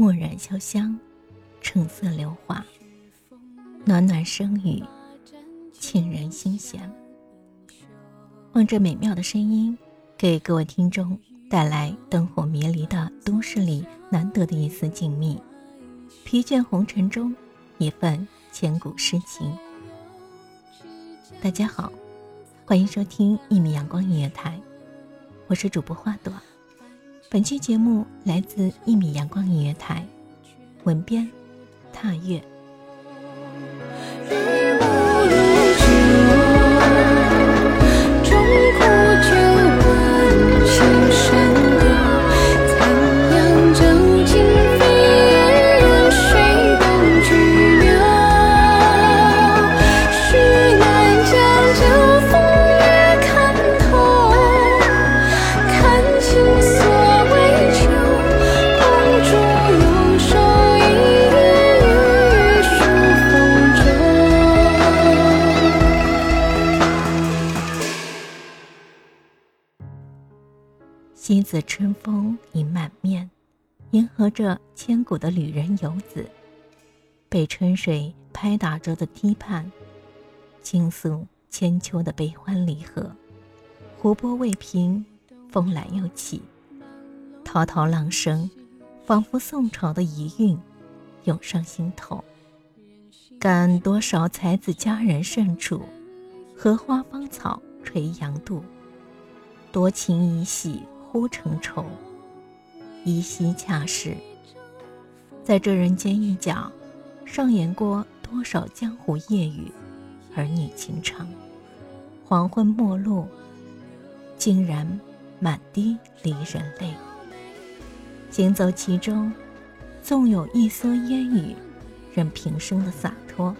墨染潇湘，橙色流华，暖暖声语，沁人心弦。望着美妙的声音，给各位听众带来灯火迷离的都市里难得的一丝静谧。疲倦红尘中，一份千古诗情。大家好，欢迎收听一米阳光音乐台，我是主播花朵。本期节目来自一米阳光音乐台，文编踏月。自春风已满面，迎合着千古的旅人游子，被春水拍打着的堤畔，倾诉千秋的悲欢离合。湖波未平，风来又起，滔滔浪声，仿佛宋朝的遗韵，涌上心头。感多少才子佳人胜处，荷花芳草垂杨渡，多情已喜。忽成愁，依稀恰是，在这人间一角，上演过多少江湖夜雨，儿女情长。黄昏陌路，竟然满地离人泪。行走其中，纵有一蓑烟雨，任平生的洒脱，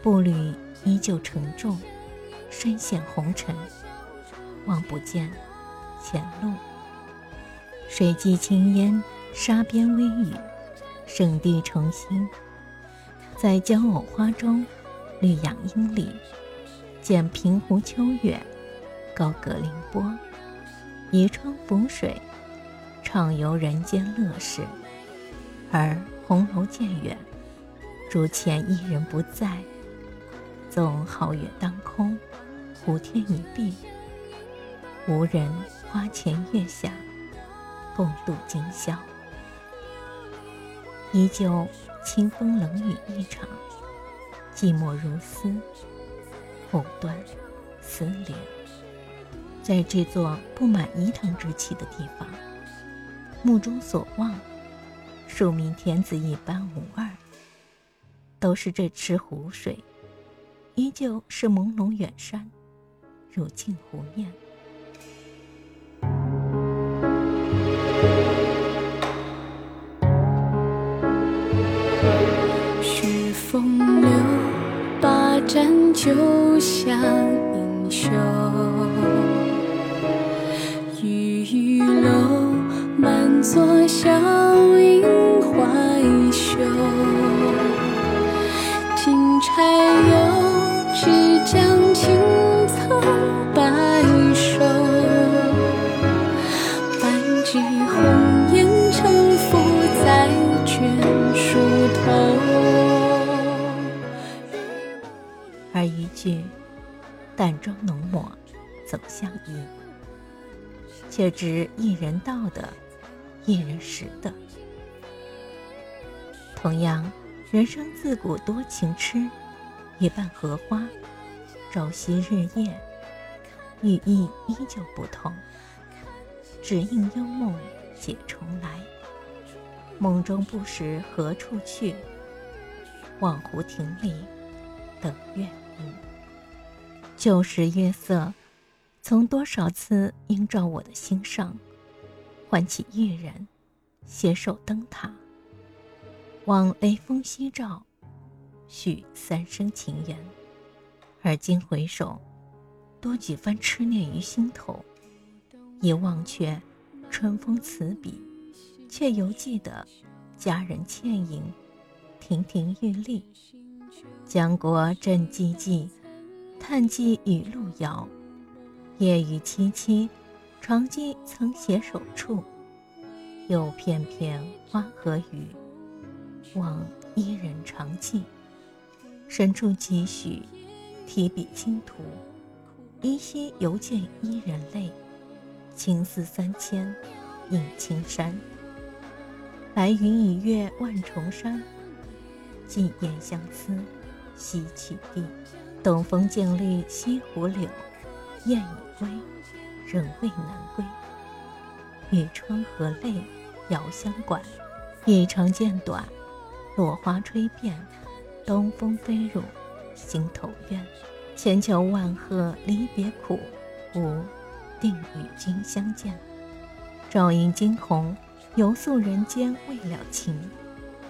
步履依旧沉重，深陷红尘，望不见。前路，水际青烟，沙边微雨，圣地重新。在江藕花中，绿杨阴里，见平湖秋月，高阁凌波，倚窗浮水，畅游人间乐事。而红楼渐远，竹前一人不在，纵皓月当空，湖天一碧，无人。花前月下，共度今宵。依旧清风冷雨一场，寂寞如斯，藕断丝连。在这座布满饴糖之气的地方，目中所望，庶民天子一般无二，都是这池湖水，依旧是朦胧远山，如镜湖面。盏酒香，英雄。玉玉楼，满座笑淡妆浓抹总相宜，却知一人道的，一人识的。同样，人生自古多情痴，一半荷花，朝夕日夜，寓意依旧不同。只应幽梦解重来，梦中不识何处去，望湖亭里等月明。旧时月色，曾多少次映照我的心上，唤起一人携手灯塔，望雷锋夕照，续三生情缘。而今回首，多几番痴念于心头，一忘却春风词笔，却犹记得佳人倩影，亭亭玉立。江国正寂寂，叹寄雨路遥。夜雨凄凄，常记曾携手处。又片片花和雨，望伊人长记。深处几许，提笔轻涂，依稀犹见伊人泪。情丝三千，映青山。白云已越万重山，寄雁相思，西起地。东风渐绿西湖柳，雁已归，人未南归。玉窗和泪遥相管，一长渐短，落花吹遍，东风飞入心头怨。千秋万壑离别苦，吾定与君相见。照影惊鸿，犹诉人间未了情。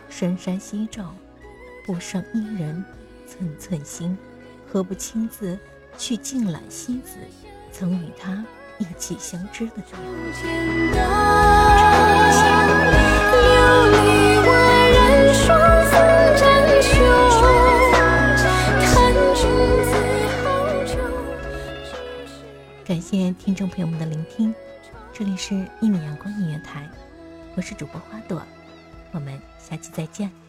深山夕照，不胜伊人寸寸心。何不亲自去静揽西子，曾与他一起相知的地感谢听众朋友们的聆听，这里是一米阳光音乐台，我是主播花朵，我们下期再见。